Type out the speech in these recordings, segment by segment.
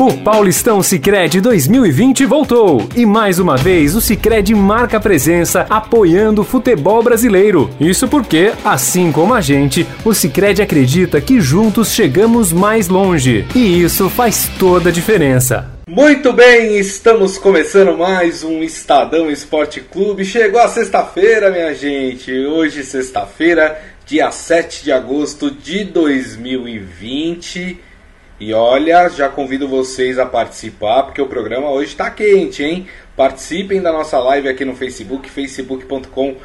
O Paulistão Sicredi 2020 voltou e mais uma vez o Sicredi marca presença apoiando o futebol brasileiro. Isso porque, assim como a gente, o Sicredi acredita que juntos chegamos mais longe e isso faz toda a diferença. Muito bem, estamos começando mais um Estadão Esporte Clube. Chegou a sexta-feira, minha gente. Hoje, sexta-feira, dia 7 de agosto de 2020. E olha, já convido vocês a participar, porque o programa hoje está quente, hein? Participem da nossa live aqui no Facebook, facebook.com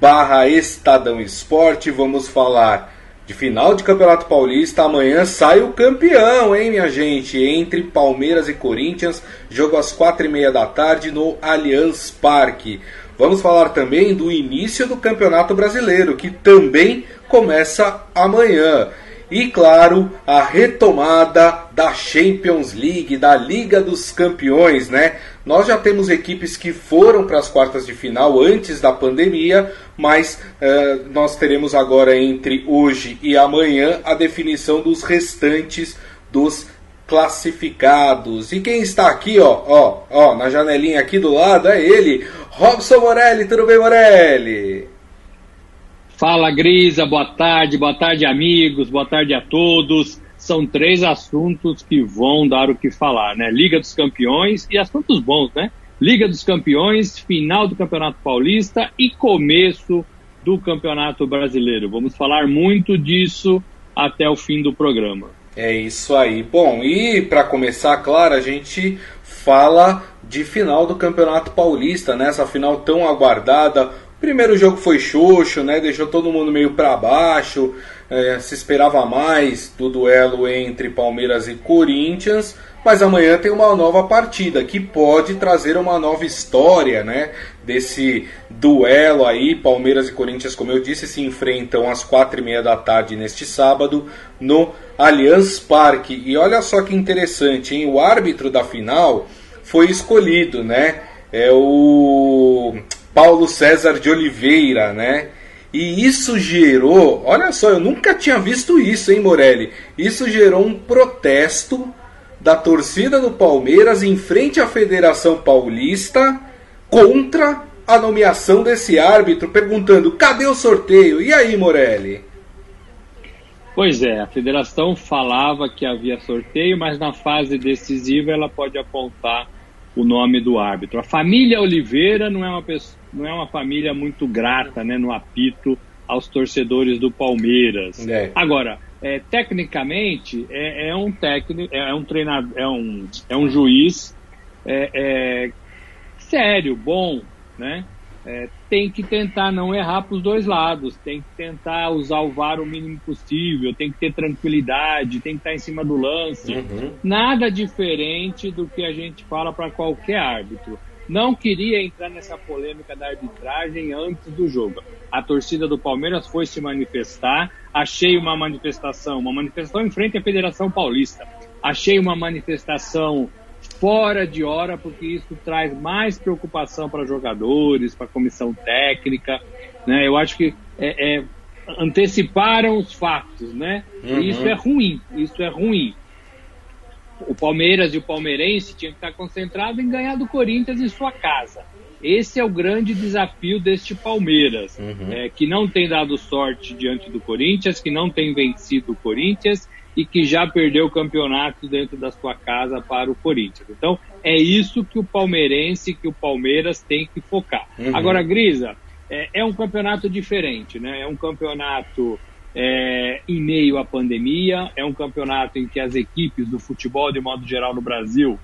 barra Estadão Esporte. Vamos falar de final de Campeonato Paulista. Amanhã sai o campeão, hein, minha gente? Entre Palmeiras e Corinthians, jogo às quatro e meia da tarde no Allianz Parque. Vamos falar também do início do Campeonato Brasileiro, que também começa amanhã. E claro, a retomada da Champions League, da Liga dos Campeões, né? Nós já temos equipes que foram para as quartas de final antes da pandemia, mas uh, nós teremos agora entre hoje e amanhã a definição dos restantes dos classificados. E quem está aqui, ó, ó, ó, na janelinha aqui do lado é ele, Robson Morelli. Tudo bem, Morelli? Fala, Grisa, boa tarde, boa tarde, amigos, boa tarde a todos. São três assuntos que vão dar o que falar, né? Liga dos Campeões e assuntos bons, né? Liga dos Campeões, final do Campeonato Paulista e começo do Campeonato Brasileiro. Vamos falar muito disso até o fim do programa. É isso aí. Bom, e para começar, claro, a gente fala de final do Campeonato Paulista, né? Essa final tão aguardada, Primeiro jogo foi xoxo, né? Deixou todo mundo meio para baixo. É, se esperava mais do duelo entre Palmeiras e Corinthians. Mas amanhã tem uma nova partida que pode trazer uma nova história, né? Desse duelo aí, Palmeiras e Corinthians, como eu disse, se enfrentam às quatro e meia da tarde neste sábado no Allianz Parque. E olha só que interessante, hein? O árbitro da final foi escolhido, né? É o Paulo César de Oliveira, né? E isso gerou, olha só, eu nunca tinha visto isso, hein, Morelli? Isso gerou um protesto da torcida do Palmeiras em frente à Federação Paulista contra a nomeação desse árbitro, perguntando: cadê o sorteio? E aí, Morelli? Pois é, a federação falava que havia sorteio, mas na fase decisiva ela pode apontar o nome do árbitro. A família Oliveira não é uma pessoa não é uma família muito grata né, no apito aos torcedores do Palmeiras. É. Agora, é, tecnicamente, é, é, um técnico, é um treinador, é um, é um juiz é, é sério, bom, né? É, tem que tentar não errar para os dois lados, tem que tentar usar o VAR o mínimo possível, tem que ter tranquilidade, tem que estar em cima do lance. Uhum. Nada diferente do que a gente fala para qualquer árbitro não queria entrar nessa polêmica da arbitragem antes do jogo. A torcida do Palmeiras foi se manifestar, achei uma manifestação, uma manifestação em frente à Federação Paulista. Achei uma manifestação fora de hora, porque isso traz mais preocupação para jogadores, para a comissão técnica. Né? Eu acho que é, é, anteciparam os fatos, né? Uhum. E isso é ruim, isso é ruim o Palmeiras e o palmeirense tinham que estar concentrado em ganhar do Corinthians em sua casa. Esse é o grande desafio deste Palmeiras, uhum. é, que não tem dado sorte diante do Corinthians, que não tem vencido o Corinthians e que já perdeu o campeonato dentro da sua casa para o Corinthians. Então, é isso que o palmeirense, que o Palmeiras tem que focar. Uhum. Agora, Grisa, é, é um campeonato diferente, né? É um campeonato é, em meio à pandemia. É um campeonato em que as equipes do futebol, de modo geral, no Brasil,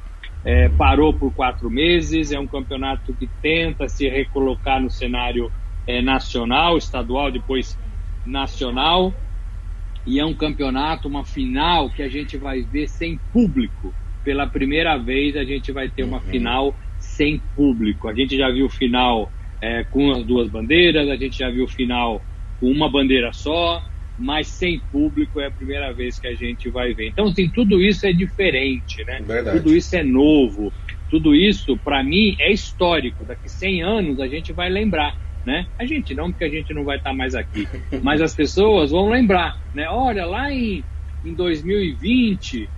é, parou por quatro meses. É um campeonato que tenta se recolocar no cenário é, nacional, estadual, depois nacional. E é um campeonato, uma final que a gente vai ver sem público. Pela primeira vez, a gente vai ter uma uhum. final sem público. A gente já viu final é, com as duas bandeiras, a gente já viu final com uma bandeira só, mas sem público é a primeira vez que a gente vai ver. Então, assim, tudo isso é diferente, né? Verdade. Tudo isso é novo. Tudo isso, para mim, é histórico. Daqui 100 anos a gente vai lembrar, né? A gente não, porque a gente não vai estar tá mais aqui. Mas as pessoas vão lembrar, né? Olha, lá em, em 2020,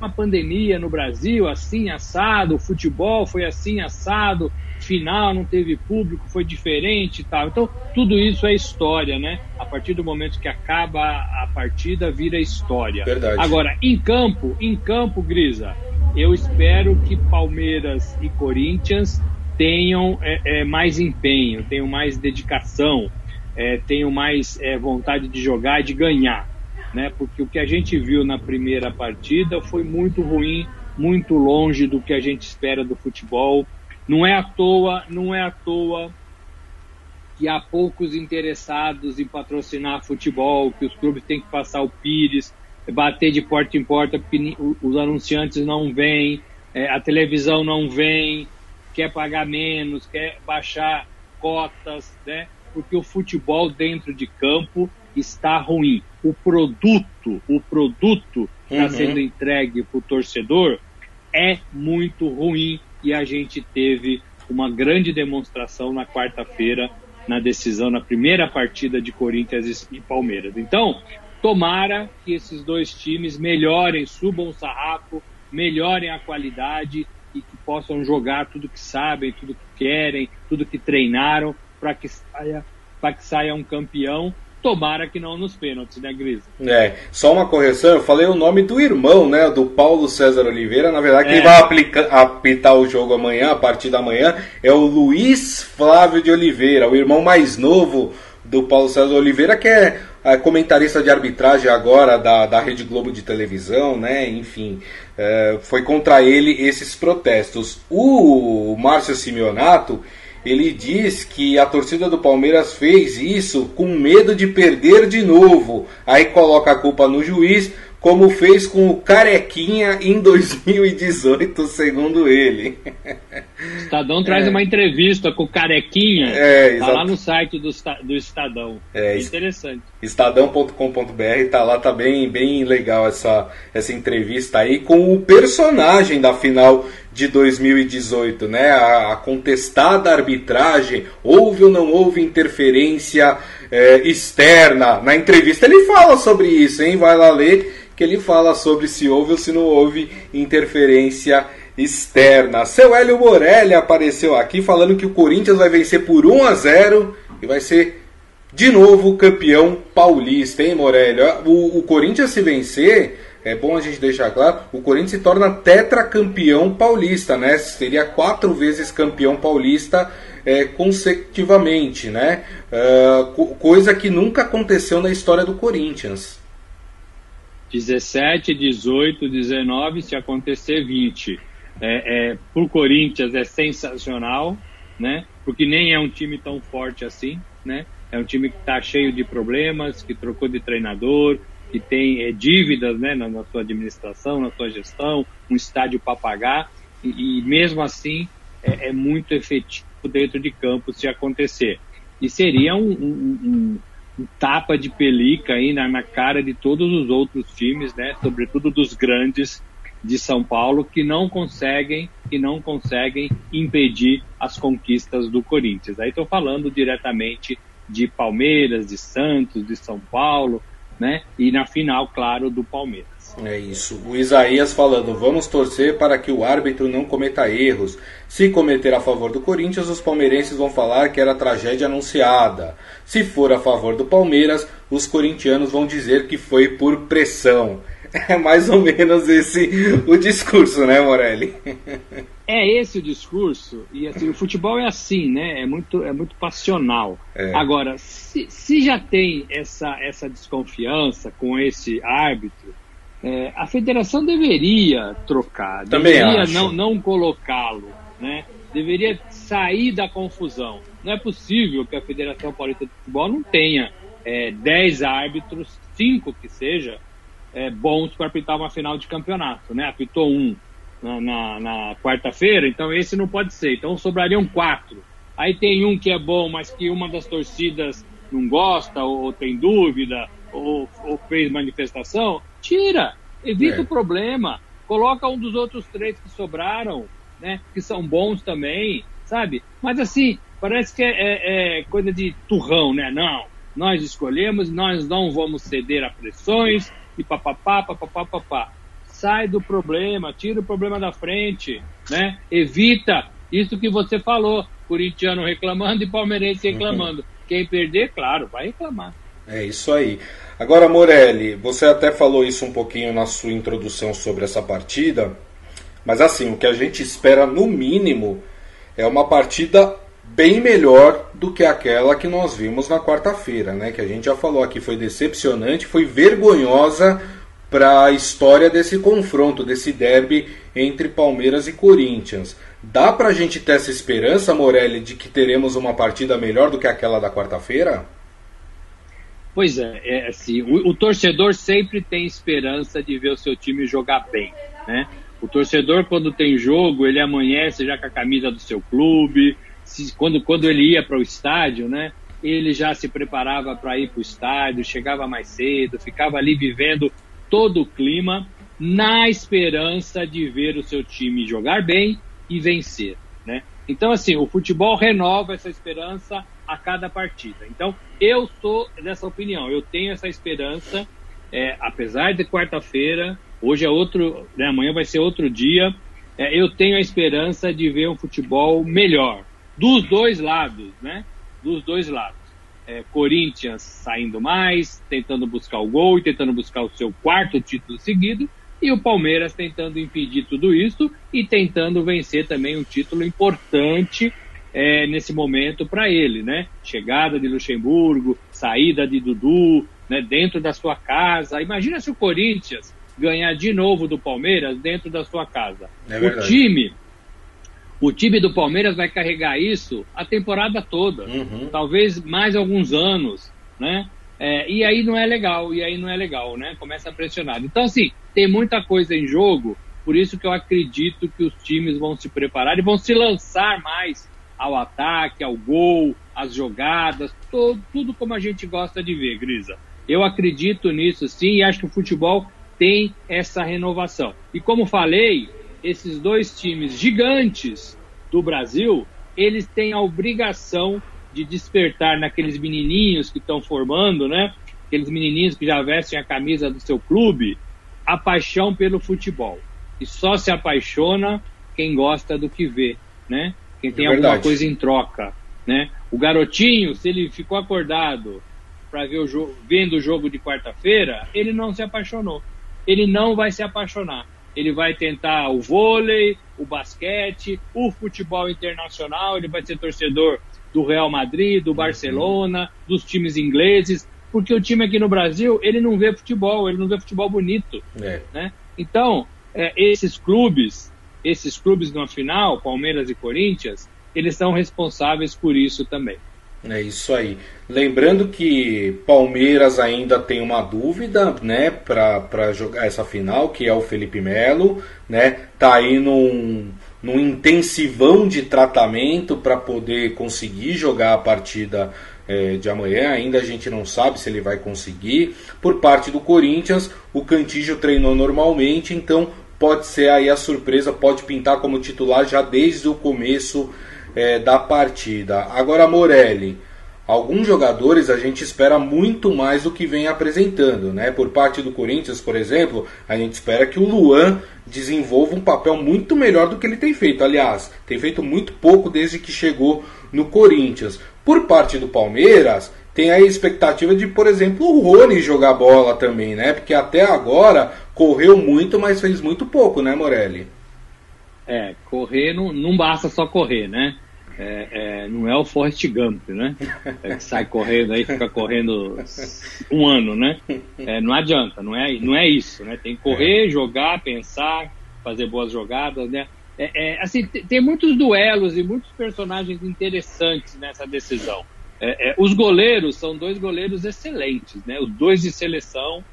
uma pandemia no Brasil, assim, assado, o futebol foi assim, assado, final não teve público, foi diferente e tal. Então, tudo isso é história, né? A partir do momento que acaba a partida, vira história. Verdade. Agora, em campo, em campo, Grisa, eu espero que Palmeiras e Corinthians tenham é, é, mais empenho, tenham mais dedicação, é, tenham mais é, vontade de jogar e de ganhar né? Porque o que a gente viu na primeira partida foi muito ruim, muito longe do que a gente espera do futebol. Não é à toa, não é à toa que há poucos interessados em patrocinar futebol, que os clubes têm que passar o pires, bater de porta em porta, porque os anunciantes não vêm, é, a televisão não vem, quer pagar menos, quer baixar cotas, né? Porque o futebol dentro de campo está ruim. O produto, o produto que está uhum. sendo entregue para o torcedor é muito ruim e a gente teve uma grande demonstração na quarta-feira na decisão, na primeira partida de Corinthians e Palmeiras. Então, tomara que esses dois times melhorem, subam o sarrafo, melhorem a qualidade e que possam jogar tudo que sabem, tudo que querem, tudo que treinaram para que saia para que saia um campeão Tomara que não nos pênaltis, né, Gris? É, só uma correção, eu falei o nome do irmão, né, do Paulo César Oliveira. Na verdade, é. quem vai aplicar, apitar o jogo amanhã, a partir da manhã, é o Luiz Flávio de Oliveira, o irmão mais novo do Paulo César Oliveira, que é, é comentarista de arbitragem agora da, da Rede Globo de televisão, né? Enfim, é, foi contra ele esses protestos. O Márcio Simeonato ele diz que a torcida do Palmeiras fez isso com medo de perder de novo. Aí coloca a culpa no juiz, como fez com o Carequinha em 2018, segundo ele. Estadão traz é. uma entrevista com o Carequinha, é, tá lá no site do, do Estadão. É, interessante. Estadão.com.br, tá lá, tá bem, bem legal essa, essa entrevista aí com o personagem da final de 2018, né? A, a contestada arbitragem, houve ou não houve interferência é, externa. Na entrevista ele fala sobre isso, hein? Vai lá ler que ele fala sobre se houve ou se não houve interferência externa. Seu Hélio Morelli apareceu aqui falando que o Corinthians vai vencer por 1 a 0 e vai ser de novo campeão paulista, hein, Morelli? O, o Corinthians se vencer é bom a gente deixar claro, o Corinthians se torna tetracampeão paulista, né? Seria quatro vezes campeão paulista é, consecutivamente, né? Uh, coisa que nunca aconteceu na história do Corinthians. 17, 18, 19, se acontecer 20. É, é, por Corinthians é sensacional, né? Porque nem é um time tão forte assim, né? É um time que está cheio de problemas, que trocou de treinador, que tem é, dívidas né, na, na, sua administração, na sua gestão, um estádio para pagar, e, e, mesmo assim é, é, muito efetivo dentro de campo se acontecer. E seria um, um, um, um tapa de pelica aí na, na, cara de todos os outros times, né, sobretudo dos grandes de São Paulo, que não conseguem que não conseguem impedir as conquistas do Corinthians. Aí estou falando diretamente de Palmeiras, de Santos, de São Paulo, né? E na final, claro, do Palmeiras. É isso. O Isaías falando: vamos torcer para que o árbitro não cometa erros. Se cometer a favor do Corinthians, os palmeirenses vão falar que era tragédia anunciada. Se for a favor do Palmeiras, os corintianos vão dizer que foi por pressão. É mais ou menos esse o discurso, né, Morelli? É esse o discurso, e assim, o futebol é assim, né? É muito, é muito passional. É. Agora, se, se já tem essa, essa desconfiança com esse árbitro, é, a federação deveria trocar, Também deveria acho. não, não colocá-lo, né? Deveria sair da confusão. Não é possível que a Federação Paulista de Futebol não tenha é, 10 árbitros, 5 que seja, é, bons para apitar uma final de campeonato, né? Apitou um na, na, na quarta-feira, então esse não pode ser. Então sobrariam quatro. Aí tem um que é bom, mas que uma das torcidas não gosta, ou, tem dúvida, ou, ou, fez manifestação, tira, evita é. o problema. Coloca um dos outros três que sobraram, né? Que são bons também, sabe? Mas assim, parece que é, é, é coisa de turrão, né? Não, nós escolhemos, nós não vamos ceder a pressões, e papapá, papapá, papá sai do problema, tira o problema da frente, né? Evita isso que você falou, corintiano reclamando e palmeirense reclamando. Uhum. Quem perder, claro, vai reclamar. É isso aí. Agora, Morelli, você até falou isso um pouquinho na sua introdução sobre essa partida, mas assim, o que a gente espera no mínimo é uma partida bem melhor do que aquela que nós vimos na quarta-feira, né? Que a gente já falou aqui, foi decepcionante, foi vergonhosa para a história desse confronto, desse derby entre Palmeiras e Corinthians. Dá para a gente ter essa esperança, Morelli, de que teremos uma partida melhor do que aquela da quarta-feira? Pois é, é assim, o, o, torcedor sempre tem esperança de ver o seu time jogar bem, né? O torcedor, quando tem jogo, ele amanhece já com a camisa do seu clube. Se, quando, quando ele ia para o estádio, né? Ele já se preparava para ir para o estádio, chegava mais cedo, ficava ali vivendo todo o clima, na esperança de ver o seu time jogar bem e vencer, né? Então, assim, o futebol renova essa esperança a cada partida. Então, eu sou dessa opinião, eu tenho essa esperança, é, apesar de quarta-feira, hoje é outro, né, amanhã vai ser outro dia, é, eu tenho a esperança de ver um futebol melhor, dos dois lados, né? Dos dois lados. É, Corinthians saindo mais, tentando buscar o gol e tentando buscar o seu quarto título seguido, e o Palmeiras tentando impedir tudo isso e tentando vencer também um título importante é, nesse momento para ele, né? Chegada de Luxemburgo, saída de Dudu, né? dentro da sua casa. Imagina se o Corinthians ganhar de novo do Palmeiras dentro da sua casa. É o time, o time do Palmeiras vai carregar isso a temporada toda, uhum. talvez mais alguns anos, né? É, e aí não é legal, e aí não é legal, né? Começa a pressionar. Então, assim, tem muita coisa em jogo, por isso que eu acredito que os times vão se preparar e vão se lançar mais ao ataque, ao gol, às jogadas, todo, tudo como a gente gosta de ver, Grisa. Eu acredito nisso sim e acho que o futebol tem essa renovação. E como falei, esses dois times gigantes do Brasil, eles têm a obrigação de despertar naqueles menininhos que estão formando, né? Aqueles menininhos que já vestem a camisa do seu clube, a paixão pelo futebol. E só se apaixona quem gosta do que vê, né? quem tem é alguma coisa em troca, né? O garotinho, se ele ficou acordado para ver o jogo, vendo o jogo de quarta-feira, ele não se apaixonou. Ele não vai se apaixonar. Ele vai tentar o vôlei, o basquete, o futebol internacional, ele vai ser torcedor do Real Madrid, do Barcelona, dos times ingleses, porque o time aqui no Brasil, ele não vê futebol, ele não vê futebol bonito, é. né? Então, é, esses clubes, esses clubes na final, Palmeiras e Corinthians, eles são responsáveis por isso também. É isso aí. Lembrando que Palmeiras ainda tem uma dúvida, né, para jogar essa final, que é o Felipe Melo, né? Tá aí num, num intensivão de tratamento para poder conseguir jogar a partida é, de amanhã. Ainda a gente não sabe se ele vai conseguir. Por parte do Corinthians, o Cantígio treinou normalmente, então pode ser aí a surpresa, pode pintar como titular já desde o começo é, da partida. Agora, Morelli, alguns jogadores a gente espera muito mais do que vem apresentando, né? Por parte do Corinthians, por exemplo, a gente espera que o Luan desenvolva um papel muito melhor do que ele tem feito. Aliás, tem feito muito pouco desde que chegou no Corinthians. Por parte do Palmeiras, tem a expectativa de, por exemplo, o Rony jogar bola também, né? Porque até agora correu muito, mas fez muito pouco, né, Morelli? É, correr não, não basta só correr, né? É, é, não é o Forrest Gump, né? É que sai correndo aí, fica correndo um ano, né? É, não adianta, não é, não é isso, né? Tem que correr, é. jogar, pensar, fazer boas jogadas, né? É, assim, tem muitos duelos e muitos personagens interessantes nessa decisão. Os goleiros são dois goleiros excelentes, né? Os dois de seleção.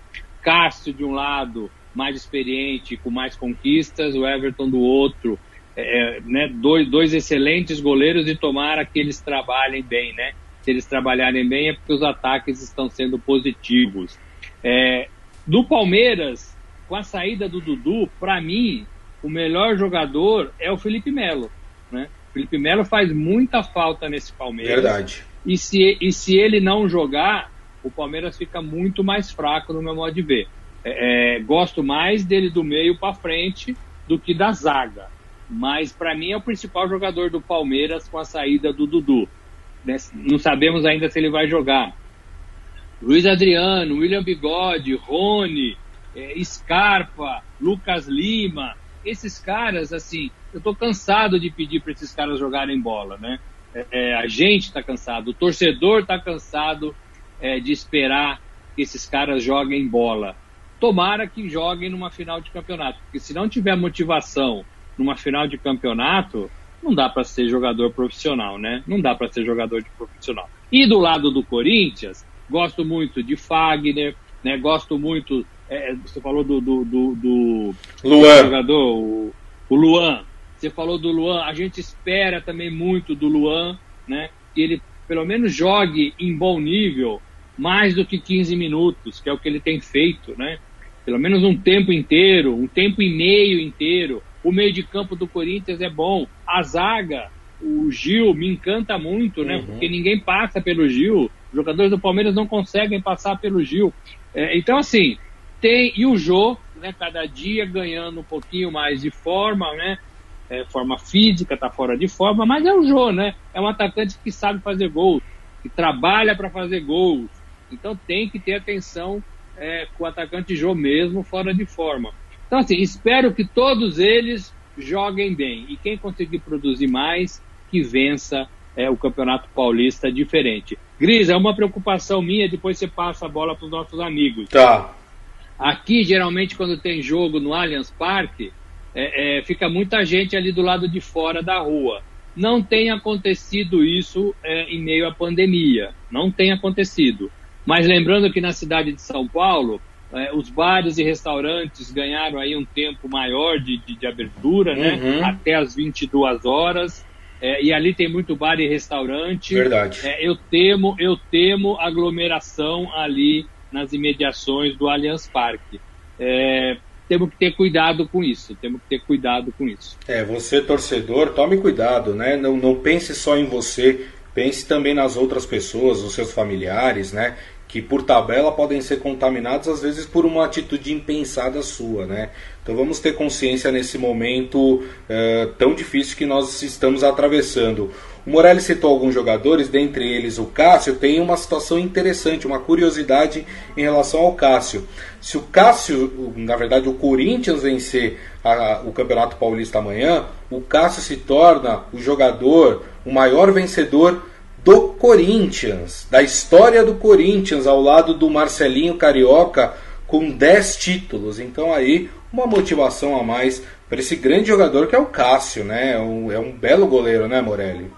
Cássio de um lado, mais experiente, com mais conquistas, o Everton do outro, é, é, né? Dois, dois excelentes goleiros e tomara que eles trabalhem bem, né? Se eles trabalharem bem é porque os ataques estão sendo positivos. É, do Palmeiras, com a saída do Dudu, para mim, o melhor jogador é o Felipe Melo, né? O Felipe Melo faz muita falta nesse Palmeiras. Verdade. E se, e se ele não jogar, o Palmeiras fica muito mais fraco no meu modo de ver. É, é gosto mais dele do meio para frente do que da zaga. Mas para mim é o principal jogador do Palmeiras com a saída do Dudu. Né? Não sabemos ainda se ele vai jogar. Luiz Adriano, William Bigode, Rony, é, Scarpa, Lucas Lima, esses caras, assim, eu tô cansado de pedir para esses caras jogarem bola, né? É, é, a gente está cansado, o torcedor está cansado é, de esperar que esses caras joguem bola. Tomara que joguem numa final de campeonato, porque se não tiver motivação numa final de campeonato, não dá para ser jogador profissional, né? Não dá para ser jogador de profissional. E do lado do Corinthians, gosto muito de Fagner, né? Gosto muito. É, você falou do, do, do, do Luan. jogador, o, o Luan. Você falou do Luan, a gente espera também muito do Luan, né? Que ele pelo menos jogue em bom nível mais do que 15 minutos, que é o que ele tem feito, né? Pelo menos um tempo inteiro, um tempo e meio inteiro. O meio de campo do Corinthians é bom. A zaga, o Gil me encanta muito, né? Uhum. Porque ninguém passa pelo Gil. Os jogadores do Palmeiras não conseguem passar pelo Gil. É, então, assim, tem. E o Jô, né? Cada dia ganhando um pouquinho mais de forma, né? é, forma física, está fora de forma, mas é o Jô, né? É um atacante que sabe fazer gols, que trabalha para fazer gols. Então tem que ter atenção é, com o atacante Jô mesmo fora de forma. Então, assim, espero que todos eles joguem bem. E quem conseguir produzir mais, que vença é, o Campeonato Paulista diferente. Gris, é uma preocupação minha, depois você passa a bola para os nossos amigos. Tá. Aqui, geralmente, quando tem jogo no Allianz Parque, é, é, fica muita gente ali do lado de fora da rua. Não tem acontecido isso é, em meio à pandemia, não tem acontecido. Mas lembrando que na cidade de São Paulo, é, os bares e restaurantes ganharam aí um tempo maior de, de, de abertura, né? Uhum. Até as 22 horas. É, e ali tem muito bar e restaurante. Verdade. É, eu temo, eu temo aglomeração ali nas imediações do Allianz Parque. Temos que ter cuidado com isso, temos que ter cuidado com isso. É, você torcedor, tome cuidado, né? Não, não pense só em você, pense também nas outras pessoas, os seus familiares, né? Que por tabela podem ser contaminados às vezes por uma atitude impensada sua, né? Então vamos ter consciência nesse momento uh, tão difícil que nós estamos atravessando. O Morelli citou alguns jogadores, dentre eles o Cássio, tem uma situação interessante, uma curiosidade em relação ao Cássio. Se o Cássio, na verdade o Corinthians vencer a, o Campeonato Paulista amanhã, o Cássio se torna o jogador, o maior vencedor do Corinthians, da história do Corinthians, ao lado do Marcelinho Carioca, com 10 títulos. Então aí uma motivação a mais para esse grande jogador que é o Cássio, né? É um, é um belo goleiro, né, Morelli?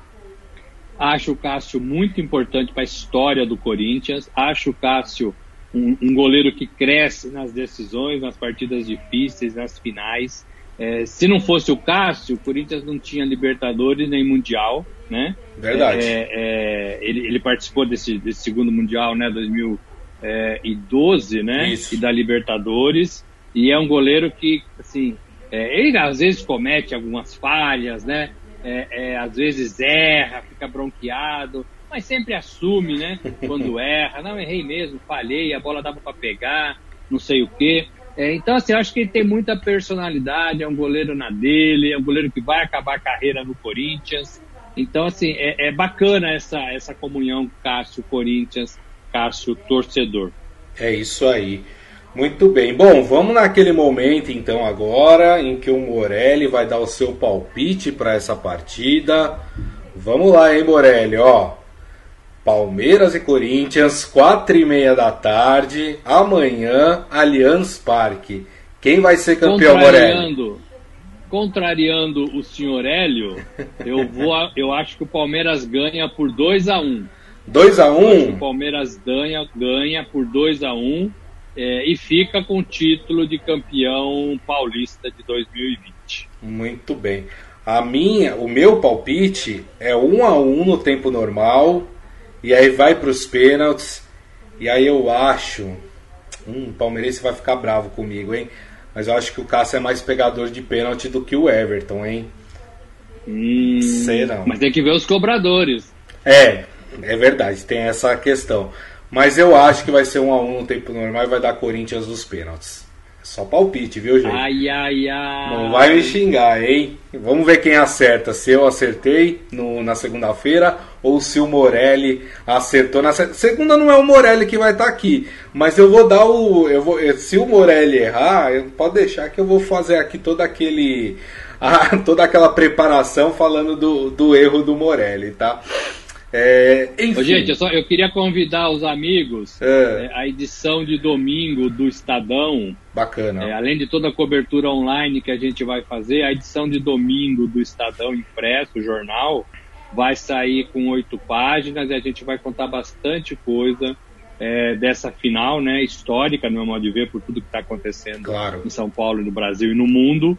Acho o Cássio muito importante para a história do Corinthians. Acho o Cássio um, um, goleiro que cresce nas decisões, nas partidas difíceis, nas finais. É, se não fosse o Cássio, o Corinthians não tinha Libertadores nem Mundial, né? Verdade. É, é, ele, ele, participou desse, desse, segundo Mundial, né? 2012, né? Isso. E da Libertadores. E é um goleiro que, assim, é, ele às vezes comete algumas falhas, né? é, é, às vezes erra, fica bronqueado, mas sempre assume, né? Quando erra, não errei mesmo, falhei, a bola dava para pegar, não sei o quê. É, então, assim, acho que ele tem muita personalidade, é um goleiro na dele, é um goleiro que vai acabar a carreira no Corinthians. Então, assim, é, é bacana essa, essa comunhão Cássio-Corinthians, Cássio-torcedor. É isso aí. Muito bem. Bom, vamos naquele momento então agora em que o Morelli vai dar o seu palpite para essa partida. Vamos lá, hein, Morelli, ó. Palmeiras e Corinthians, quatro e meia da tarde, amanhã, Allianz Parque. Quem vai ser campeão, Morelli? Contrariando o senhor Hélio, eu, vou, eu acho que o Palmeiras ganha por 2 a 1 um. 2 a 1 um? O Palmeiras ganha, ganha por 2 a 1 um é, e fica com o título de campeão paulista de 2020. Muito bem. A minha, o meu palpite é um a um no tempo normal e aí vai para os pênaltis e aí eu acho, hum, o palmeirense vai ficar bravo comigo, hein? Mas eu acho que o Cássio é mais pegador de pênalti do que o Everton, hein? Hum, Sei não. Mas tem que ver os cobradores. É, é verdade, tem essa questão. Mas eu acho que vai ser um a um no tempo normal e vai dar Corinthians nos pênaltis. Só palpite, viu, gente? Ai, ai, ai. Não vai me xingar, hein? Vamos ver quem acerta. Se eu acertei no, na segunda-feira ou se o Morelli acertou na se... segunda. Não é o Morelli que vai estar tá aqui, mas eu vou dar o. Eu vou, se o Morelli errar, pode deixar que eu vou fazer aqui todo aquele. A, toda aquela preparação falando do, do erro do Morelli, tá? É, enfim. Ô, gente, eu, só, eu queria convidar os amigos é. É, a edição de domingo do Estadão. Bacana. É, além de toda a cobertura online que a gente vai fazer, a edição de domingo do Estadão impresso, o jornal, vai sair com oito páginas e a gente vai contar bastante coisa é, dessa final, né, histórica, no meu modo de ver, por tudo que está acontecendo claro. em São Paulo, no Brasil e no mundo.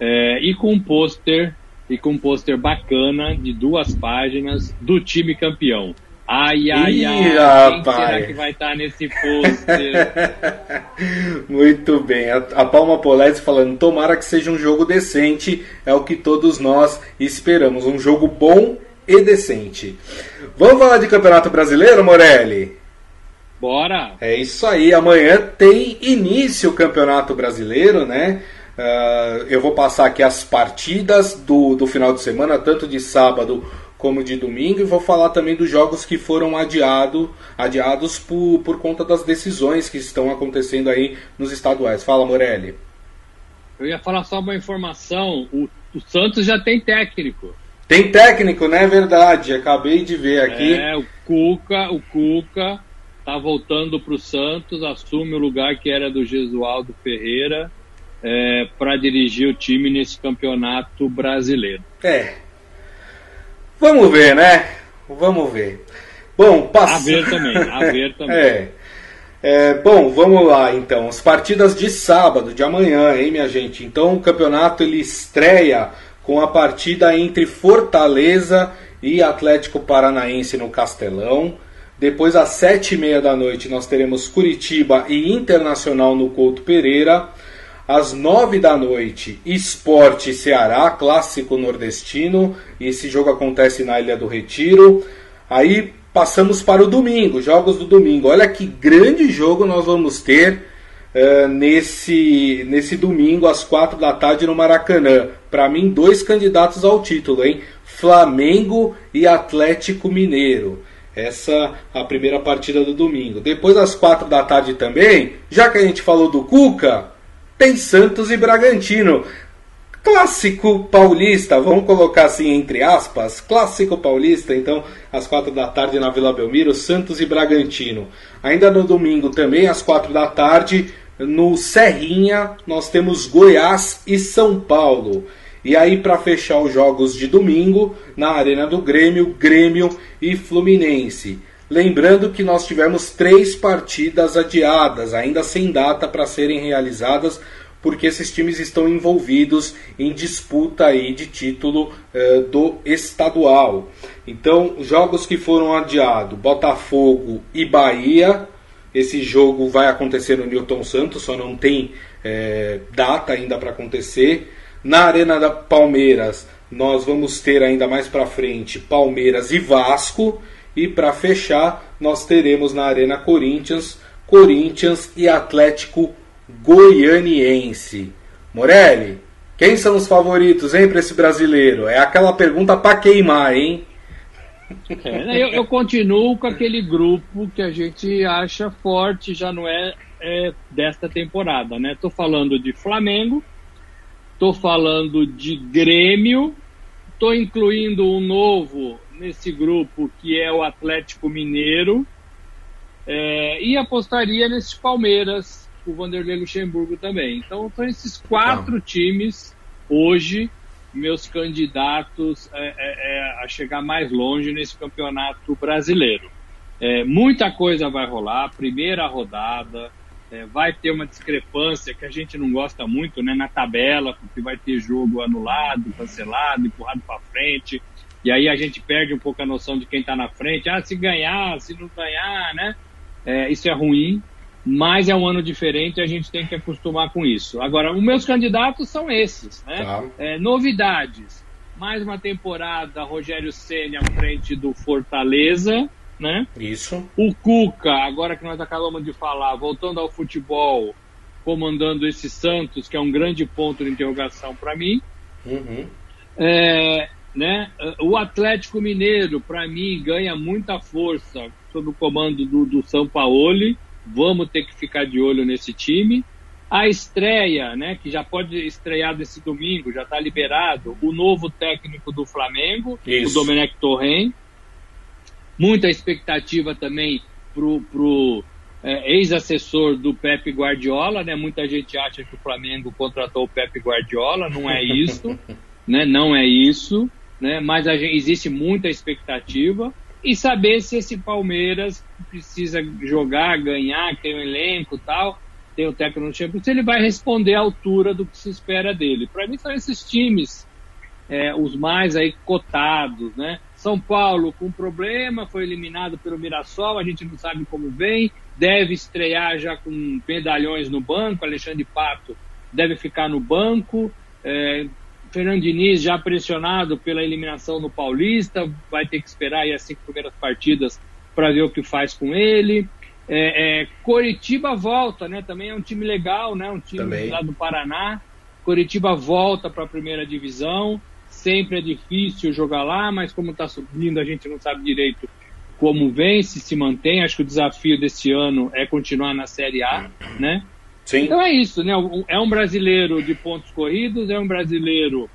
É, e com um pôster e com um pôster bacana de duas páginas do time campeão. Ai, ai, Ih, ai, rapaz. quem será que vai estar tá nesse pôster? Muito bem, a, a Palma Polese falando, tomara que seja um jogo decente, é o que todos nós esperamos, um jogo bom e decente. Vamos falar de Campeonato Brasileiro, Morelli? Bora! É isso aí, amanhã tem início o Campeonato Brasileiro, né? Uh, eu vou passar aqui as partidas do, do final de semana, tanto de sábado como de domingo, e vou falar também dos jogos que foram adiado, adiados por, por conta das decisões que estão acontecendo aí nos estaduais. Fala, Morelli. Eu ia falar só uma informação: o, o Santos já tem técnico. Tem técnico, né? Verdade. Acabei de ver aqui. É, o Cuca, o Cuca tá voltando para o Santos, assume o lugar que era do Gesualdo Ferreira é, para dirigir o time nesse campeonato brasileiro. É. Vamos ver, né? Vamos ver. Bom, passa... A ver também, a ver também. é. É, bom, vamos lá então. As partidas de sábado, de amanhã, hein, minha gente? Então o campeonato ele estreia com a partida entre Fortaleza e Atlético Paranaense no Castelão. Depois, às sete e meia da noite, nós teremos Curitiba e Internacional no Couto Pereira. Às nove da noite, Esporte Ceará, clássico nordestino. Esse jogo acontece na Ilha do Retiro. Aí passamos para o domingo, jogos do domingo. Olha que grande jogo nós vamos ter uh, nesse, nesse domingo, às quatro da tarde, no Maracanã. Para mim, dois candidatos ao título, hein? Flamengo e Atlético Mineiro. Essa a primeira partida do domingo. Depois, às quatro da tarde também, já que a gente falou do Cuca, tem Santos e Bragantino. Clássico paulista, vamos colocar assim entre aspas, clássico paulista, então às quatro da tarde na Vila Belmiro, Santos e Bragantino. Ainda no domingo também às quatro da tarde, no Serrinha, nós temos Goiás e São Paulo. E aí para fechar os jogos de domingo, na Arena do Grêmio, Grêmio e Fluminense. Lembrando que nós tivemos três partidas adiadas, ainda sem data para serem realizadas, porque esses times estão envolvidos em disputa aí de título uh, do estadual. Então, jogos que foram adiados: Botafogo e Bahia. Esse jogo vai acontecer no Newton Santos, só não tem é, data ainda para acontecer. Na Arena da Palmeiras, nós vamos ter ainda mais para frente Palmeiras e Vasco. E para fechar, nós teremos na Arena Corinthians, Corinthians e Atlético Goianiense. Morelli, quem são os favoritos, hein, para esse brasileiro? É aquela pergunta para queimar, hein? É, eu, eu, continuo com aquele grupo que a gente acha forte, já não é, é desta temporada, né? Tô falando de Flamengo, tô falando de Grêmio, tô incluindo um novo nesse grupo que é o Atlético Mineiro é, e apostaria nesse Palmeiras, o Vanderlei Luxemburgo também. Então são esses quatro Não. times hoje meus candidatos é, é, é, a chegar mais longe nesse campeonato brasileiro. É, muita coisa vai rolar, primeira rodada, é, vai ter uma discrepância que a gente não gosta muito né, na tabela, porque vai ter jogo anulado, cancelado, empurrado para frente. E aí a gente perde um pouco a noção de quem está na frente. Ah, se ganhar, se não ganhar, né? É, isso é ruim, mas é um ano diferente e a gente tem que acostumar com isso. Agora, os meus candidatos são esses, né? Tá. É, novidades. Mais uma temporada, Rogério Senna à frente do Fortaleza. né? Isso. O Cuca, agora que nós acabamos de falar, voltando ao futebol, comandando esse Santos, que é um grande ponto de interrogação para mim. Uhum. É, né? O Atlético Mineiro, para mim, ganha muita força sob o comando do, do São Paulo. Vamos ter que ficar de olho nesse time. A estreia, né, que já pode estrear desse domingo, já está liberado, o novo técnico do Flamengo, Isso. o Domenech Torren. Muita expectativa também pro, pro é, ex-assessor do Pepe Guardiola, né? Muita gente acha que o Flamengo contratou o Pepe Guardiola, não é isso, né? Não é isso, né? Mas gente, existe muita expectativa e saber se esse Palmeiras precisa jogar, ganhar, tem um elenco tal, tem o técnico no Champions, se ele vai responder à altura do que se espera dele. Para mim são esses times, é, os mais aí cotados, né? São Paulo com problema, foi eliminado pelo Mirassol, a gente não sabe como vem, deve estrear já com medalhões no banco, Alexandre Pato deve ficar no banco, é, Fernando Diniz já pressionado pela eliminação no Paulista, vai ter que esperar aí as cinco primeiras partidas para ver o que faz com ele. É, é, Coritiba volta, né? Também é um time legal, né? Um time Também. lá do Paraná. Coritiba volta para a primeira divisão. Sempre é difícil jogar lá, mas como está subindo, a gente não sabe direito como vem, se se mantém. Acho que o desafio desse ano é continuar na Série A, né? Sim. Então é isso, né? É um brasileiro de pontos corridos, é um brasileiro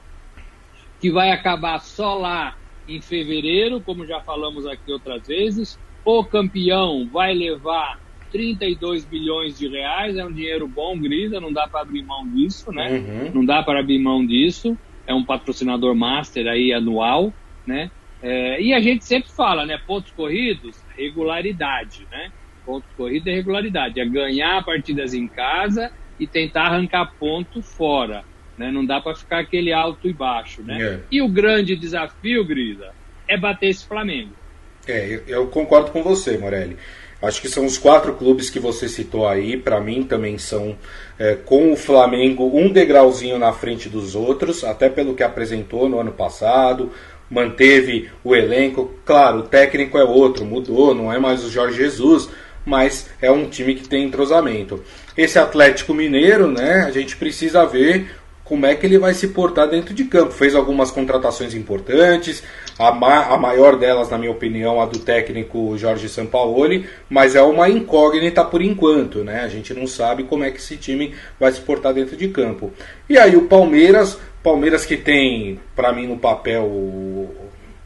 que vai acabar só lá em fevereiro, como já falamos aqui outras vezes. O campeão vai levar 32 bilhões de reais, é um dinheiro bom, Grisa, não dá para abrir mão disso, né? Uhum. Não dá para abrir mão disso. É um patrocinador master aí anual, né? É, e a gente sempre fala, né? Pontos corridos, regularidade, né? Pontos corridos é regularidade, é ganhar partidas em casa e tentar arrancar ponto fora, né? Não dá para ficar aquele alto e baixo, né? É. E o grande desafio, Grisa, é bater esse Flamengo. É, eu- eu concordo com você, Morelli. Acho que são os quatro clubes que você citou aí, para mim também são, é, com o Flamengo, um degrauzinho na frente dos outros, até pelo que apresentou no ano passado, manteve o elenco. Claro, o técnico é outro, mudou, não é mais o Jorge Jesus, mas é um time que tem entrosamento. Esse Atlético Mineiro, né, a gente precisa ver como é que ele vai se portar dentro de campo. Fez algumas contratações importantes, a, ma a maior delas, na minha opinião, a do técnico Jorge Sampaoli, mas é uma incógnita por enquanto, né? A gente não sabe como é que esse time vai se portar dentro de campo. E aí o Palmeiras, Palmeiras que tem, para mim, no papel o,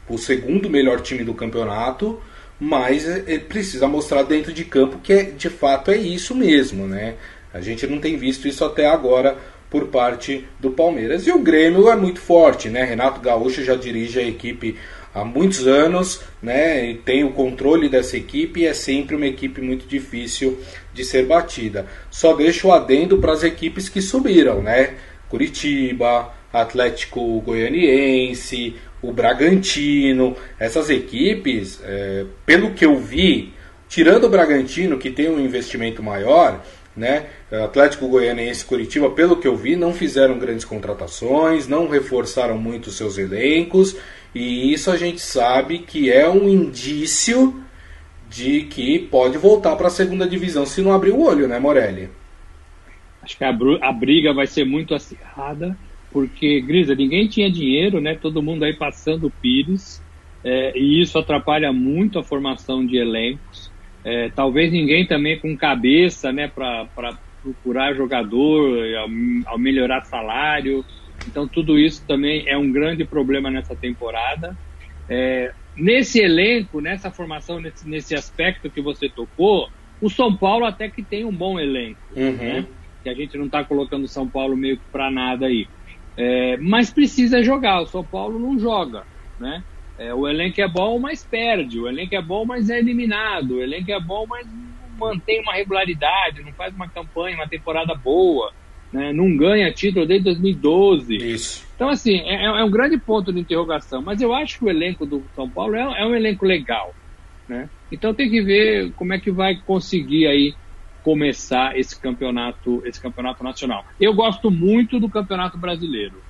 o segundo melhor time do campeonato, mas ele precisa mostrar dentro de campo que é, de fato é isso mesmo, né? A gente não tem visto isso até agora por parte do Palmeiras. E o Grêmio é muito forte, né? Renato Gaúcho já dirige a equipe há muitos anos, né? E tem o controle dessa equipe e é sempre uma equipe muito difícil de ser batida. Só deixo o adendo para as equipes que subiram, né? Curitiba, Atlético Goianiense, o Bragantino, essas equipes, é, pelo que eu vi, tirando o Bragantino, que tem um investimento maior, né? Atlético Goianiense Curitiba, pelo que eu vi, não fizeram grandes contratações, não reforçaram muito seus elencos, e isso a gente sabe que é um indício de que pode voltar para a segunda divisão se não abrir o olho, né, Morelli? Acho que a, a briga vai ser muito acirrada, porque, Grisa, ninguém tinha dinheiro, né? Todo mundo aí passando Pires, é, e isso atrapalha muito a formação de elencos. É, talvez ninguém também com cabeça, né, para procurar jogador, ao, ao melhorar salário. Então, tudo isso também é um grande problema nessa temporada. É, nesse elenco, nessa formação, nesse, nesse aspecto que você tocou, o São Paulo até que tem um bom elenco, Uhum. né? Que a gente não está colocando o São Paulo meio que para nada aí. É, mas precisa jogar, o São Paulo não joga, né? É, o elenco é bom, mas perde. O elenco é bom, mas é eliminado. O elenco é bom, mas não mantém uma regularidade, não faz uma campanha, uma temporada boa, né? não ganha título desde 2012. Isso. Então, assim, é, é um grande ponto de interrogação. Mas eu acho que o elenco do São Paulo é, é um elenco legal. Né? Então tem que ver como é que vai conseguir aí começar esse campeonato, esse campeonato nacional. Eu gosto muito do campeonato brasileiro.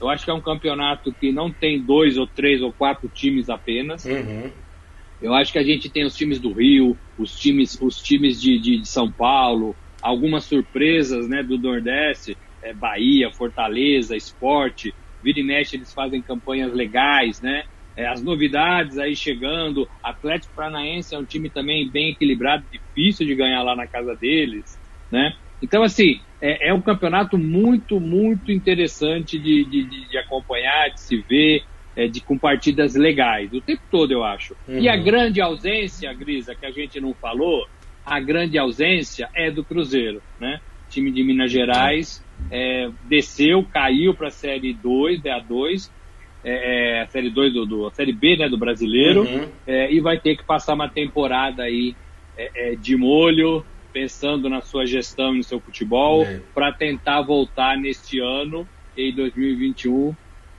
Eu acho que é um campeonato que não tem dois ou três ou quatro times apenas. Uhum. Eu acho que a gente tem os times do Rio, os times, os times de, de, de São Paulo, algumas surpresas né, do Nordeste, é, Bahia, Fortaleza, Esporte, vira e mexe eles fazem campanhas legais, né? É, as novidades aí chegando, Atlético Paranaense é um time também bem equilibrado, difícil de ganhar lá na casa deles, né? Então, assim, é, é um campeonato muito, muito interessante de, de, de acompanhar, de se ver, é, de, com partidas legais, o tempo todo, eu acho. Uhum. E a grande ausência, Grisa, que a gente não falou, a grande ausência é do Cruzeiro, né? O time de Minas Gerais é, desceu, caiu para a Série 2, DA2, é, é, a Série 2 do, do, a Série B, né, do Brasileiro, uhum. é, e vai ter que passar uma temporada aí é, é de molho, pensando na sua gestão e no seu futebol, é. para tentar voltar neste ano, em 2021,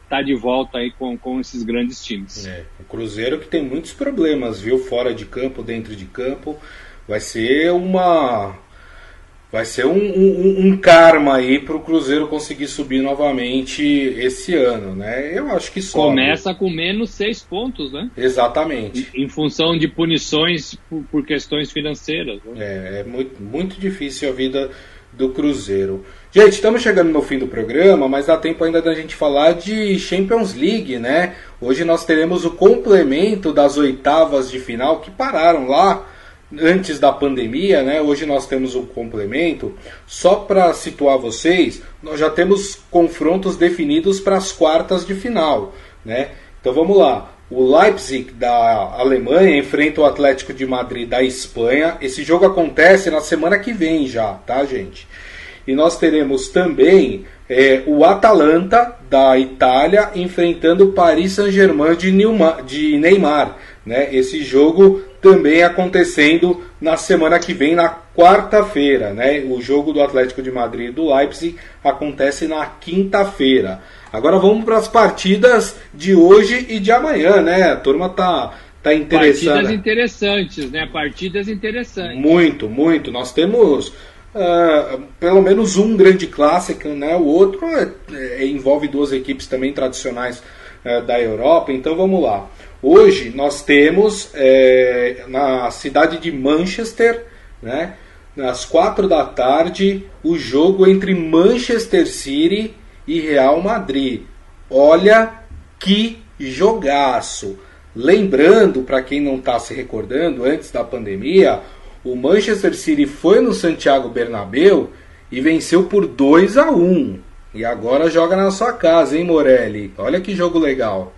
tá de volta aí com, com esses grandes times. É, o Cruzeiro que tem muitos problemas, viu? Fora de campo, dentro de campo. Vai ser uma. Vai ser um, um, um karma aí para o Cruzeiro conseguir subir novamente esse ano, né? Eu acho que só. Começa com menos seis pontos, né? Exatamente. Em, em função de punições por, por questões financeiras. Né? É, é muito, muito difícil a vida do Cruzeiro. Gente, estamos chegando no fim do programa, mas dá tempo ainda da gente falar de Champions League, né? Hoje nós teremos o complemento das oitavas de final que pararam lá antes da pandemia, né? Hoje nós temos um complemento. Só para situar vocês, nós já temos confrontos definidos para as quartas de final, né? Então vamos lá. O Leipzig da Alemanha enfrenta o Atlético de Madrid da Espanha. Esse jogo acontece na semana que vem já, tá, gente? E nós teremos também é, o Atalanta da Itália enfrentando o Paris Saint-Germain de, de Neymar. Né? Esse jogo também acontecendo na semana que vem, na quarta-feira. Né? O jogo do Atlético de Madrid e do Leipzig acontece na quinta-feira. Agora vamos para as partidas de hoje e de amanhã, né? A turma tá, tá interessada. Partidas interessantes, né? Partidas interessantes. Muito, muito. Nós temos uh, pelo menos um grande clássico, né? O outro é, é, envolve duas equipes também tradicionais uh, da Europa. Então vamos lá. Hoje nós temos é, na cidade de Manchester, né? Às quatro da tarde, o jogo entre Manchester City e Real Madrid. Olha que jogaço! Lembrando, para quem não está se recordando, antes da pandemia, o Manchester City foi no Santiago Bernabéu e venceu por 2 a 1. E agora joga na sua casa, hein, Morelli? Olha que jogo legal.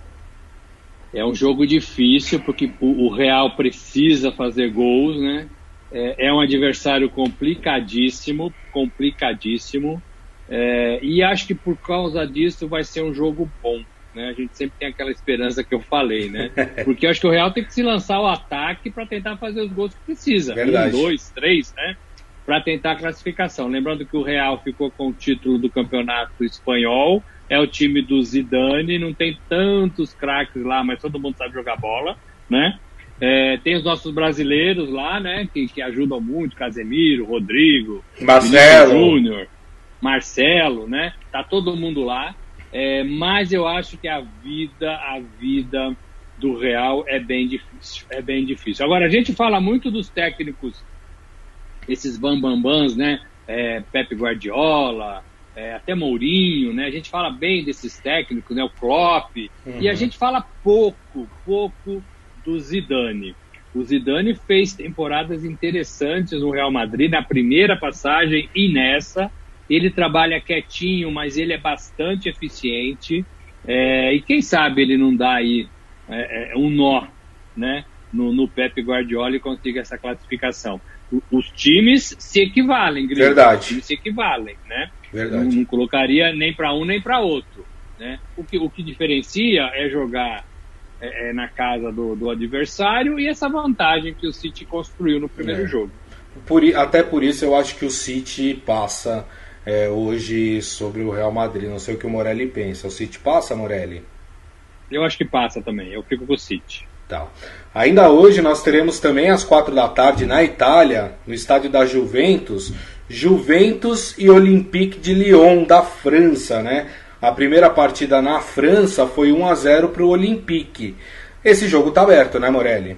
É um jogo difícil porque o Real precisa fazer gols, né? É, é um adversário complicadíssimo, complicadíssimo. É, e acho que por causa disso vai ser um jogo bom. Né? A gente sempre tem aquela esperança que eu falei, né? Porque acho que o Real tem que se lançar ao ataque para tentar fazer os gols que precisa. Verdade. Um, dois, três, né? Para tentar a classificação. Lembrando que o Real ficou com o título do campeonato espanhol, é o time do Zidane, não tem tantos craques lá, mas todo mundo sabe jogar bola, né? É, tem os nossos brasileiros lá, né? Que, que ajudam muito, Casemiro, Rodrigo, Marcelo Júnior. Marcelo, né? Tá todo mundo lá. É, mas eu acho que a vida, a vida do Real é bem difícil. É bem difícil. Agora, a gente fala muito dos técnicos, esses bambambans, né? É, Pepe Guardiola, é, até Mourinho, né? A gente fala bem desses técnicos, né? O Klopp. Uhum. E a gente fala pouco, pouco do Zidane. O Zidane fez temporadas interessantes no Real Madrid, na primeira passagem e nessa. Ele trabalha quietinho, mas ele é bastante eficiente. É, e quem sabe ele não dá aí é, é, um nó né, no, no Pepe Guardiola e consiga essa classificação. O, os times se equivalem, Grilo. Verdade. Os times se equivalem, né? Verdade. Não, não colocaria nem para um nem para outro. Né? O, que, o que diferencia é jogar é, é, na casa do, do, adversário e essa vantagem que o City construiu no primeiro é. jogo. Por, até por isso eu acho que o City passa é, hoje sobre o Real Madrid. Não sei o que o Morelli pensa. O City passa, Morelli? Eu acho que passa também. Eu fico com o City. Tá. Ainda hoje nós teremos também às quatro da tarde na Itália, no estádio da Juventus, Juventus e Olympique de Lyon da França, né? A primeira partida na França foi 1 a 0 para o Olympique. Esse jogo tá aberto, né, Morelli?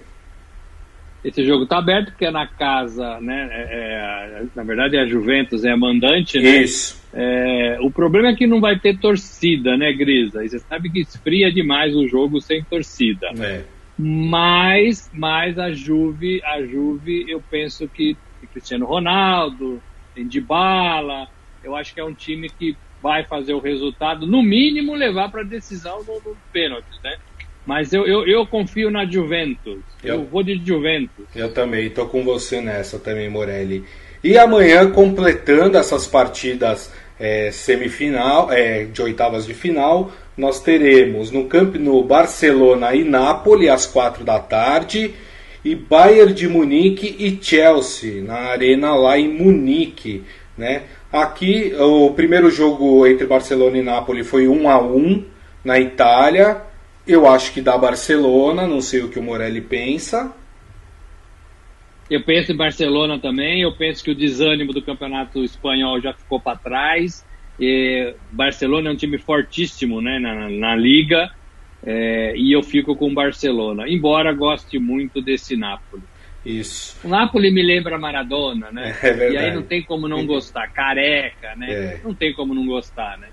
esse jogo está aberto porque é na casa, né? É, é, na verdade, a Juventus é a mandante, né? Isso. É, o problema é que não vai ter torcida, né, Grisa? E você sabe que esfria demais o jogo sem torcida. É. Mas, mas a Juve, a Juve, eu penso que Cristiano Ronaldo, tem Dybala, eu acho que é um time que vai fazer o resultado, no mínimo levar para a decisão do, do pênalti, né? Mas eu, eu, eu, confio na Juventus. Eu, eu vou de Juventus. Eu também, estou com você nessa também, Morelli. E amanhã, completando essas partidas é, semifinal, é, de oitavas de final, nós teremos no, camp, no Barcelona e Nápoles às quatro da tarde e Bayern de Munique e Chelsea na arena lá em Munique, né? Aqui o primeiro jogo entre Barcelona e Nápoles foi 1 a 1 na Itália. Eu acho que dá Barcelona, não sei o que o Morelli pensa. Eu penso em Barcelona também. Eu penso que o desânimo do campeonato espanhol já ficou para trás. E Barcelona é um time fortíssimo né, na, na liga. É, e eu fico com o Barcelona, embora goste muito desse Napoli. Isso. O Napoli me lembra Maradona, né? É. E aí não tem como não gostar. Careca, né? É. Não tem como não gostar, né?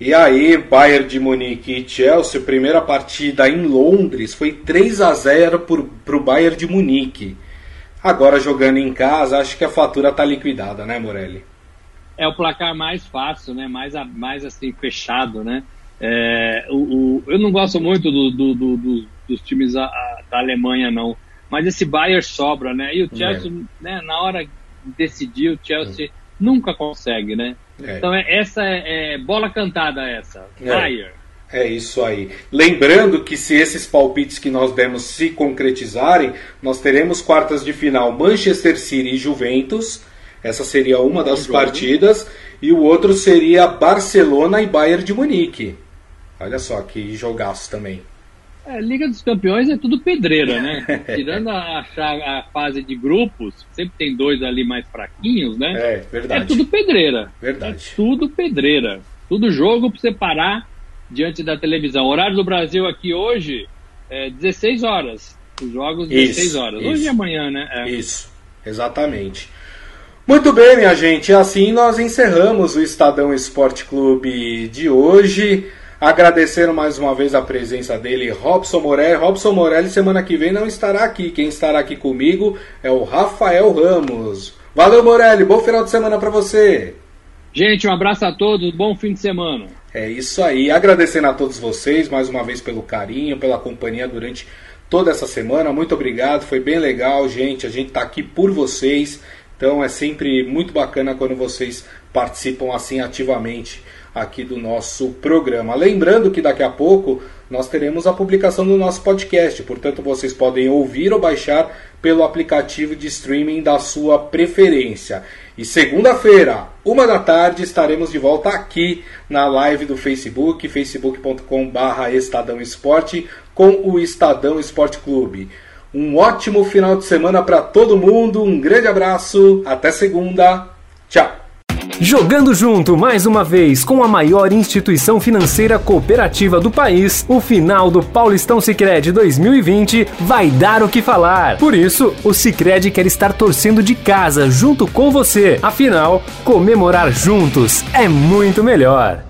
E aí, Bayern de Munique e Chelsea, primeira partida em Londres, foi 3 a 0 para o Bayern de Munique. Agora jogando em casa, acho que a fatura tá liquidada, né, Morelli? É o placar mais fácil, né? Mais, mais assim, fechado, né? É, o, o, eu não gosto muito do, do, do, dos times a, a, da Alemanha, não. Mas esse Bayern sobra, né? E o Chelsea, é. né, na hora de decidir, o Chelsea é. nunca consegue, né? É. Então é, essa é, é, bola cantada essa. Bayern. É isso aí. Lembrando que se esses palpites que nós demos se concretizarem, nós teremos quartas de final Manchester City e Juventus. Essa seria uma das partidas. E o outro seria Barcelona e Bayern de Munique. Olha só que jogaço também. É, Liga dos Campeões é tudo pedreira, né? Tirando a, a, fase de grupos, sempre tem dois ali mais fraquinhos, né? É, verdade. É tudo pedreira. Verdade. É tudo pedreira. Tudo jogo pra você parar diante da televisão. O horário do Brasil aqui hoje é 16 horas. Os jogos 16 isso, horas. Hoje e amanhã, né? É. Isso, exatamente. Muito bem, minha gente. Assim nós encerramos o Estadão Esporte Clube de hoje. Agradecer mais uma vez a presença dele, Robson Morelli. Robson Morelli, semana que vem não estará aqui. Quem estará aqui comigo é o Rafael Ramos. Valeu, Morelli. Bom final de semana para você. Gente, um abraço a todos. Bom fim de semana. É isso aí. Agradecendo a todos vocês mais uma vez pelo carinho, pela companhia durante toda essa semana. Muito obrigado. Foi bem legal, gente. A gente está aqui por vocês. Então é sempre muito bacana quando vocês participam assim ativamente aqui do nosso programa. Lembrando que daqui a pouco nós teremos a publicação do nosso podcast, portanto vocês podem ouvir ou baixar pelo aplicativo de streaming da sua preferência. E segunda-feira, uma da tarde, estaremos de volta aqui na live do Facebook, facebook.com/barra Estadão Esporte, com o Estadão Esporte Clube. Um ótimo final de semana para todo mundo, um grande abraço, até segunda, tchau! Jogando junto mais uma vez com a maior instituição financeira cooperativa do país, o final do Paulistão Sicredi 2020 vai dar o que falar. Por isso, o Sicredi quer estar torcendo de casa junto com você. Afinal, comemorar juntos é muito melhor.